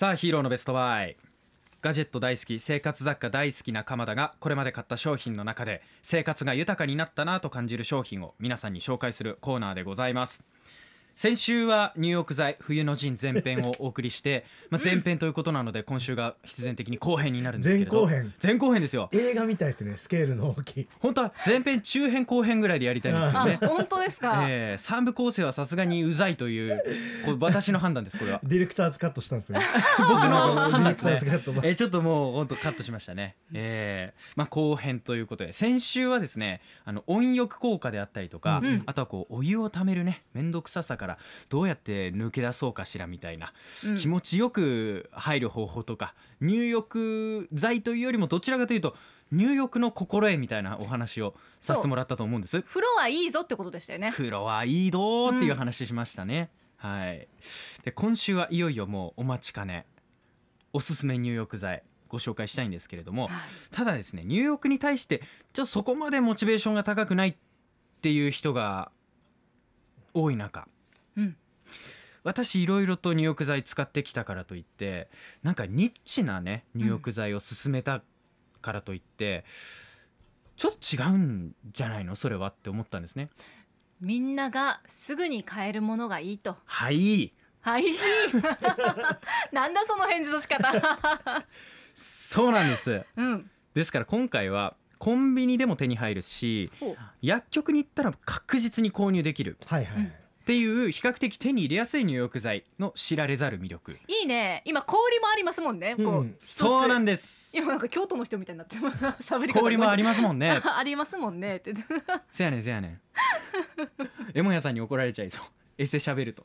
さあヒーローのベストバイ。ガジェット大好き生活雑貨大好きな鎌田がこれまで買った商品の中で生活が豊かになったなと感じる商品を皆さんに紹介するコーナーでございます。先週は入浴剤冬の陣前編をお送りして、まあ、前編ということなので今週が必然的に後編になるんですけれど。前後編。前後編ですよ。映画みたいですねスケールの大きい。本当は前編中編後編ぐらいでやりたいんですけど あね本当ですか、えー、3部構成はさすがにうざいというこれ私の判断ですこれは。ディレクターズカットしたんですね。僕の判断。ですねディレクターズカットえーちょっともう本当カットしましたね。えーまあ後編ということで。先週はですねあの温浴効果であったりとか、うん。あとはこうお湯をためるね面倒くささからどうやって抜け出そうかしらみたいな、うん。気持ちよく入る方法とか入浴剤というよりもどちらかというと入浴の心得みたいなお話をさせてもらったと思うんです。風呂はいいぞってことでしたよね。風呂はいいどーっていう話しましたね、はい。で今週はいよいよもうお待ちかね。おすすめ入浴剤ご紹介したいんですけれどもはい。ただですね入浴に対してちょっとそこまでモチベーションが高くないっていう人が多い中うん。私いろいろと入浴剤使ってきたからといってなんかニッチなね入浴剤を勧めたからといって、ちょっと違うんじゃないの？それはって思ったんですね。みんながすぐに買えるものがいいと。はい。はい。なんだその返事の仕方。そうなんです。うん。ですから今回はコンビニでも手に入るし薬局に行ったら確実に購入できる。はいはい、うんっていう比較的手に入れやすい入浴剤の知られざる魅力。いいね。今氷もありますもんね、こううんそうなんでです今なんか京都の人みたいになってます。喋り方氷もありますもんね。あ ありますもんね。って。せやねんせやねん。エモヤさんに怒られちゃいそう。エセ喋ると。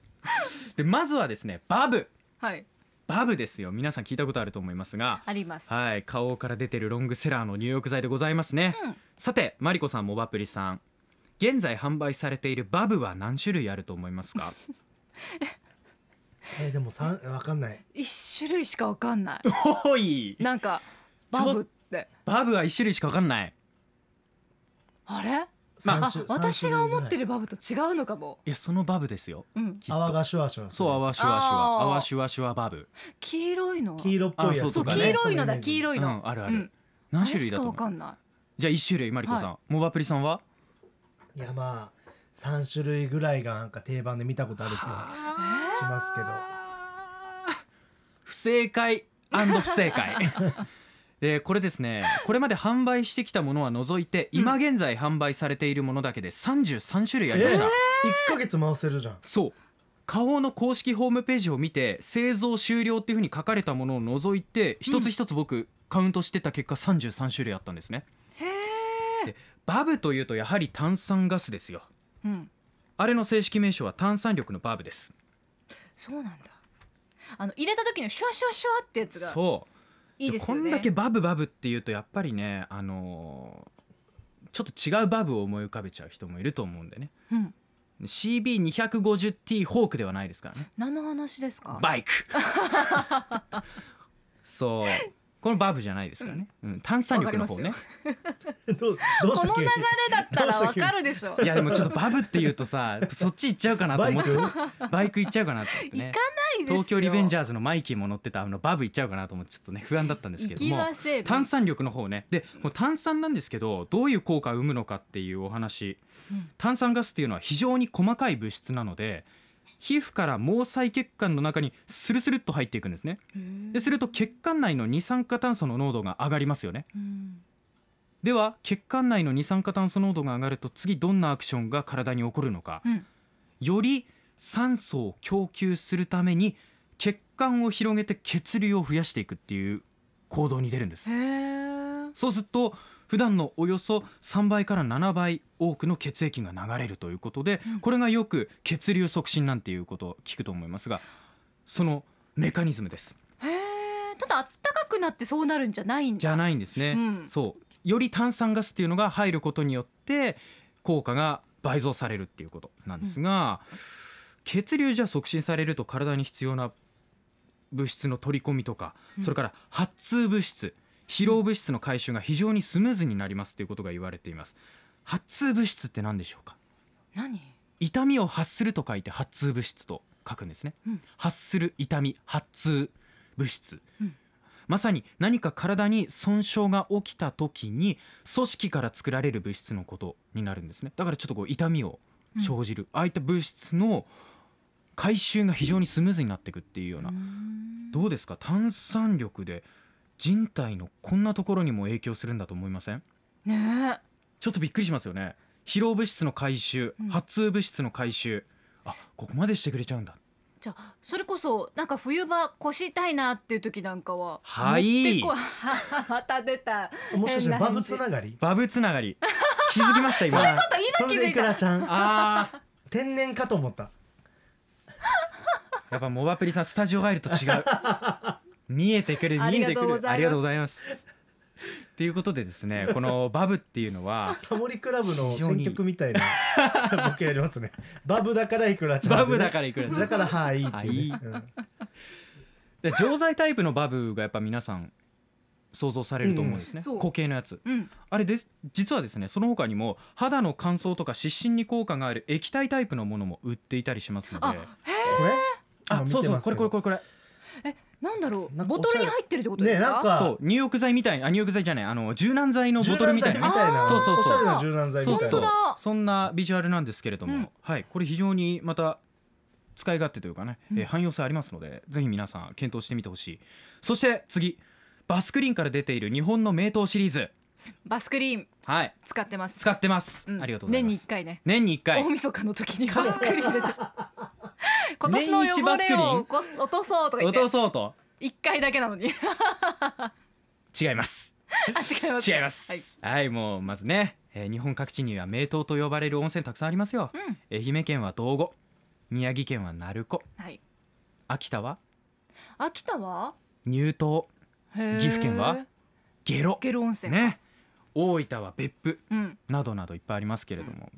でまずはですねバブ。はい。バブですよ。皆さん聞いたことあると思いますが。あります、はい。花王から出てるロングセラーの入浴剤でございますね、うん。さてマリコさんモバプリさん現在販売されているバブは何種類あると思いますか？えーでも三わかんない。一種類しかわかんない。おい！なんかバブって。バブは一種類しかわかんない。あれ？あ三種私が思ってるるバブと違うのかも、いやそのバブですよ。うん、泡がシュワシュワそう泡シュワシュワ。泡シュワシュワバブ。黄色いの？黄色っぽいやつそうあそう黄色いのだ黄色いの、うんあるある。うん。何種類だとあれしかわ思うかんない。じゃあ一種類マリコさん、モバプリさんは？いやまあ三種類ぐらいがなんか定番で見たことある気がしますけど。不正解不正解。でこれですね。これまで販売してきたものは除いて、今現在販売されているものだけで33種類ありました、一ヶ月回せるじゃん。そう。花王の公式ホームページを見て製造終了っていうふうに書かれたものを除いて一つ一つ僕カウントしてた結果33種類あったんですね。へえでバブというとやはり炭酸ガスですよ。うん。あれの正式名称は炭酸力のバブです。そうなんだ。あの入れた時のシュワシュワシュワってやつがそう。いいですよね。こんだけバブバブっていうとやっぱりねあのーちょっと違うバブを思い浮かべちゃう人もいると思うんでね。うん。CB250T ホークではないですからね。何の話ですか？バイク。そうこのバブじゃないですからね、うん。炭酸力の方ね。どうどうした急にこの流れだったらわかるでしょ。いやでもちょっとバブっていうとさそっち行っちゃうかなと思って。ババイク行っちゃうかなと思ってね。行かないですよ。東京リベンジャャーズのマイキーも乗ってたあのバブ行っちゃうかなと思ってちょっとね不安だったんですけども炭酸力の方ね。でこの炭酸なんですけどどういう効果を生むのかっていうお話、うん。炭酸ガスっていうのは非常に細かい物質なので皮膚から毛細血管の中にスルスルっと入っていくんですね。ですると血管内の二酸化炭素の濃度が上がりますよね。うん。では血管内の二酸化炭素濃度が上がると次どんなアクションが体に起こるのか。うん。より酸素を供給するために血管を広げて血流を増やしていくっていう行動に出るんです。そうすると普段のおよそ3倍から7倍多くの血液が流れるということで、うん。これがよく血流促進なんていうことを聞くと思いますがそのメカニズムです。ただあったかくなってそうなるんじゃないんだ。じゃないんですね、うん。そう。より炭酸ガスっていうのが入ることによって効果が倍増されるっていうことなんですが、血流じゃ促進されると体に必要な物質の取り込みとか、うん。それから発痛物質疲労物質の回収が非常にスムーズになりますということが言われています。発痛物質って何でしょうか？何？痛みを発すると書いて発痛物質と書くんですね、うん。発する痛み発痛物質、うん。まさに何か体に損傷が起きた時に組織から作られる物質のことになるんですね。だからちょっとこう痛みを生じる、ああいった物質の回収が非常にスムーズになっていくっていうような、どうですか？炭酸力で人体のこんなところにも影響するんだと思いません？ねちょっとびっくりしますよね。疲労物質の回収、うん。発痛物質の回収。あここまでしてくれちゃうんだ。じゃあそれこそなんか冬場腰痛いなっていう時なんかははい。また 出たもしかしてバブつ変なながり？バブつながり。気づきました 今。さあこと今気づいたそれでいくらちゃん？あー。天然かと思った。やっぱモバプリさんスタジオ入ると違う見えてくる見えてくる。あありがとうございます。っていうことでですね このバブっていうのはタモリクラブの選曲みたいな ボケやりますね。バブだからいくらちゃん、バブだからいくらちゃんだからはいいってい。う、ねはで錠剤タイプのバブがやっぱ皆さん想像されると思うんですね、う。ん固形のやつ。うん。あれです実はですねその他にも肌の乾燥とか湿疹に効果がある液体タイプのものも売っていたりしますので。あこれ？あ今そうそうこれこれこれこれ。えなんだろうボトルに入ってるってことですか？ねなんか。そう入浴剤みたいなあ入浴剤じゃないあの柔軟剤のボトルみたいな。そうそうそう。柔軟剤みたいな。そうそう本当だ。そんなビジュアルなんですけれども、うん。はいこれ非常にまた使い勝手というかね、うん。えー汎用性ありますのでぜひ皆さん検討してみてほしい。そして次。バスクリーンから出ている日本の名刀シリーズ。バスクリーンはい。使ってます。使ってます、うん。ありがとうござい年にます一回ね。年に一回。大晦日の時にバスクリーン入れて今年の汚れを落とそうとか言っ落とてそうと？一回だけなのに。違います。あ違います違います。はい、もうまずね、えー日本各地には名湯と呼ばれる温泉たくさんありますよ、うん。愛媛県は道後宮城県は鳴子。はい。秋田は？秋田は？乳頭岐阜県は？下呂。ゲロ温泉ね。大分は別府。うん。などなどいっぱいありますけれども、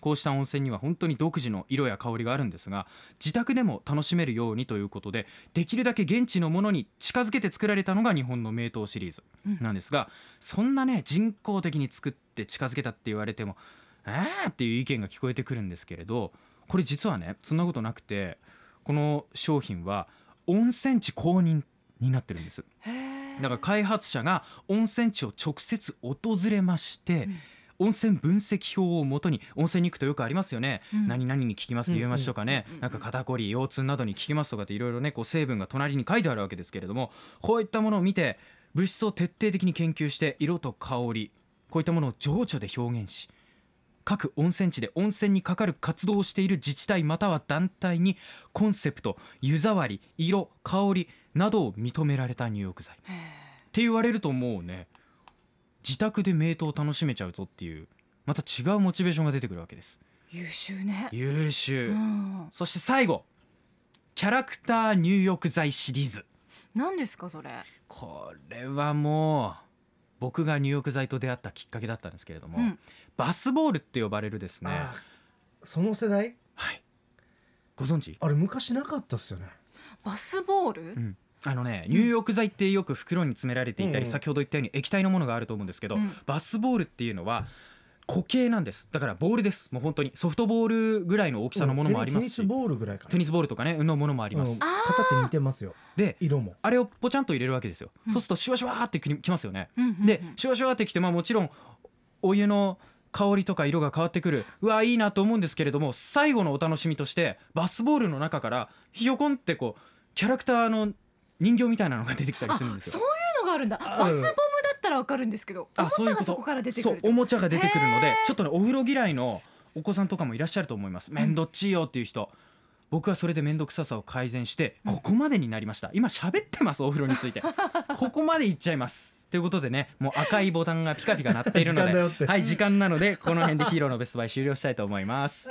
こうした温泉には本当に独自の色や香りがあるんですが自宅でも楽しめるようにということでできるだけ現地のものに近づけて作られたのが日本の名湯シリーズなんですが、そんなね人工的に作って近づけたって言われてもえー？っていう意見が聞こえてくるんですけれどこれ実はねそんなことなくてこの商品は温泉地公認になってるんです。だから開発者が温泉地を直接訪れまして、うん温泉分析表をもとに温泉に行くとよくありますよね、うん。何々に効きますうんリウマチとかね、なんか肩こり腰痛などに効きますとかっていろいろねこう成分が隣に書いてあるわけですけれどもこういったものを見て物質を徹底的に研究して色と香りこういったものを情緒で表現し各温泉地で温泉にかかる活動をしている自治体または団体にコンセプト湯触り色香りなどを認められた入浴剤。って言われるともうね自宅で名刀を楽しめちゃうぞっていうまた違うモチベーションが出てくるわけです。優秀ね。優秀、うん。そして最後キャラクター入浴剤シリーズ。何ですかそれ？これはもう僕が入浴剤と出会ったきっかけだったんですけれども、うん。バスボールって呼ばれるですね。その世代？はい。ご存知？あれ昔なかったっすよね。バスボール？うんあのね入浴剤ってよく袋に詰められていたり、うん先ほど言ったように液体のものがあると思うんですけど、うん。バスボールっていうのは固形なんです。だからボールです。もう本当に。ソフトボールぐらいの大きさのものもありますし、テニスボールぐらいかな。テニスボールとかねのものもあります、形似てますよ。で色も。あれをポチャンと入れるわけですよ、うん。そうするとシュワシュワーってききますよね、うんうんうん。でシュワシュワーってきてまあもちろんお湯の香りとか色が変わってくる。うわいいなと思うんですけれども最後のお楽しみとしてバスボールの中からひよこんってこうキャラクターの人形みたいなのが出てきたりするんですよ。そういうのがあるんだ。あバスボムだったらわかるんですけどおもちゃがそこから出てくるそうおもちゃが出てくるのでちょっとねお風呂嫌いのお子さんとかもいらっしゃると思います。面倒っちいよっていう人、僕はそれで面倒くささを改善してここまでになりました。今喋ってますお風呂について。ここまでいっちゃいます。ということでねもう赤いボタンがピカピカ鳴っているので。はい時間なのでこの辺でヒーローのベストバイ終了したいと思います